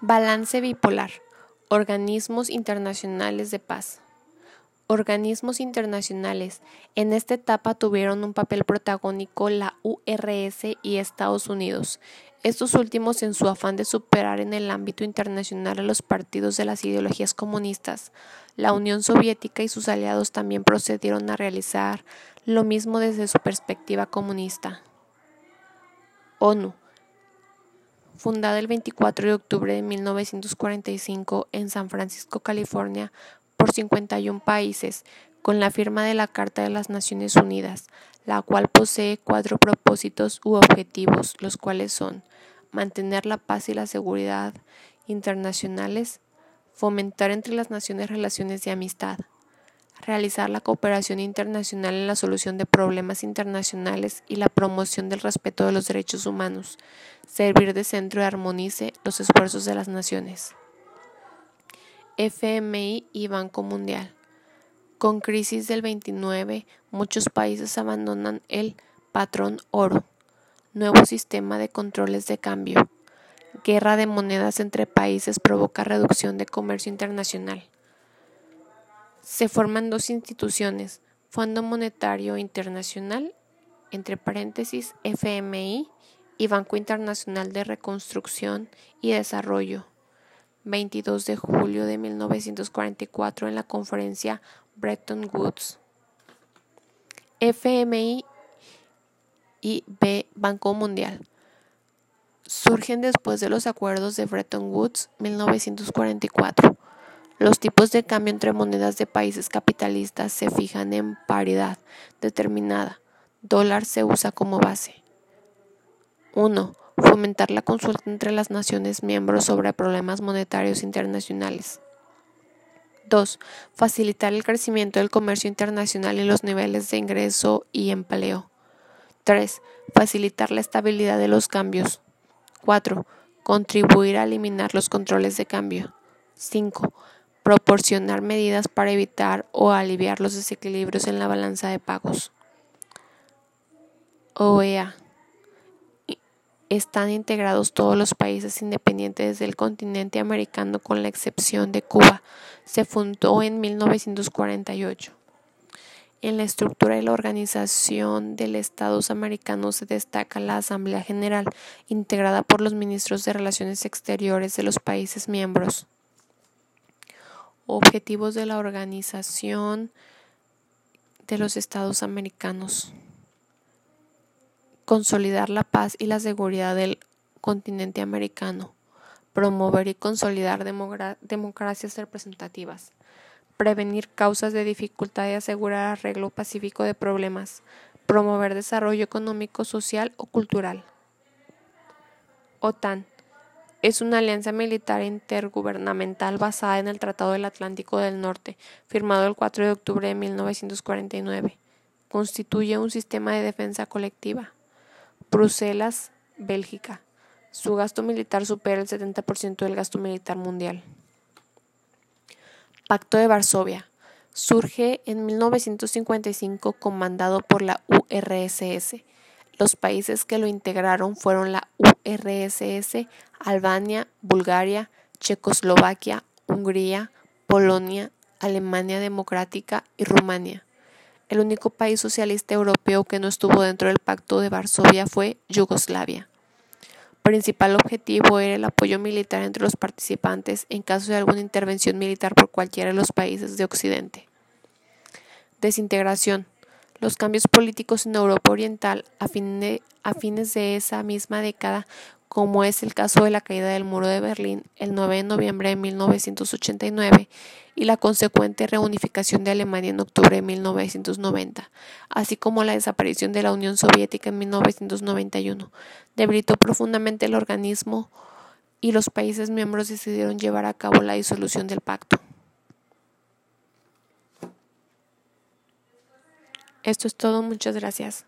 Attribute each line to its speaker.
Speaker 1: Balance bipolar. Organismos internacionales de paz. Organismos internacionales. En esta etapa tuvieron un papel protagónico la URS y Estados Unidos. Estos últimos en su afán de superar en el ámbito internacional a los partidos de las ideologías comunistas. La Unión Soviética y sus aliados también procedieron a realizar lo mismo desde su perspectiva comunista. ONU fundada el 24 de octubre de 1945 en San Francisco, California, por 51 países, con la firma de la Carta de las Naciones Unidas, la cual posee cuatro propósitos u objetivos, los cuales son mantener la paz y la seguridad internacionales, fomentar entre las naciones relaciones de amistad, realizar la cooperación internacional en la solución de problemas internacionales y la promoción del respeto de los derechos humanos, servir de centro y armonice los esfuerzos de las naciones. FMI y Banco Mundial. Con crisis del 29, muchos países abandonan el patrón oro, nuevo sistema de controles de cambio. Guerra de monedas entre países provoca reducción de comercio internacional. Se forman dos instituciones, Fondo Monetario Internacional, entre paréntesis FMI, y Banco Internacional de Reconstrucción y Desarrollo. 22 de julio de 1944 en la conferencia Bretton Woods. FMI y B Banco Mundial surgen después de los acuerdos de Bretton Woods 1944. Los tipos de cambio entre monedas de países capitalistas se fijan en paridad determinada. Dólar se usa como base. 1. Fomentar la consulta entre las naciones miembros sobre problemas monetarios internacionales. 2. Facilitar el crecimiento del comercio internacional y los niveles de ingreso y empleo. 3. Facilitar la estabilidad de los cambios. 4. Contribuir a eliminar los controles de cambio. 5 proporcionar medidas para evitar o aliviar los desequilibrios en la balanza de pagos. OEA. Están integrados todos los países independientes del continente americano con la excepción de Cuba. Se fundó en 1948. En la estructura de la Organización de Estados Americanos se destaca la Asamblea General, integrada por los ministros de Relaciones Exteriores de los países miembros. Objetivos de la Organización de los Estados Americanos. Consolidar la paz y la seguridad del continente americano. Promover y consolidar democracias representativas. Prevenir causas de dificultad y asegurar arreglo pacífico de problemas. Promover desarrollo económico, social o cultural. OTAN es una alianza militar intergubernamental basada en el Tratado del Atlántico del Norte, firmado el 4 de octubre de 1949. Constituye un sistema de defensa colectiva. Bruselas, Bélgica. Su gasto militar supera el 70% del gasto militar mundial. Pacto de Varsovia. Surge en 1955 comandado por la URSS los países que lo integraron fueron la URSS, Albania, Bulgaria, Checoslovaquia, Hungría, Polonia, Alemania Democrática y Rumania. El único país socialista europeo que no estuvo dentro del Pacto de Varsovia fue Yugoslavia. Principal objetivo era el apoyo militar entre los participantes en caso de alguna intervención militar por cualquiera de los países de Occidente. Desintegración. Los cambios políticos en Europa Oriental a, fines de esa misma década, como es el caso de la caída del muro de Berlín el 9 de noviembre de 1989 y la consecuente reunificación de Alemania en octubre de 1990, así como la desaparición de la Unión Soviética en 1991, debilitó profundamente el organismo y los países miembros decidieron llevar a cabo la disolución del pacto. Esto es todo, muchas gracias.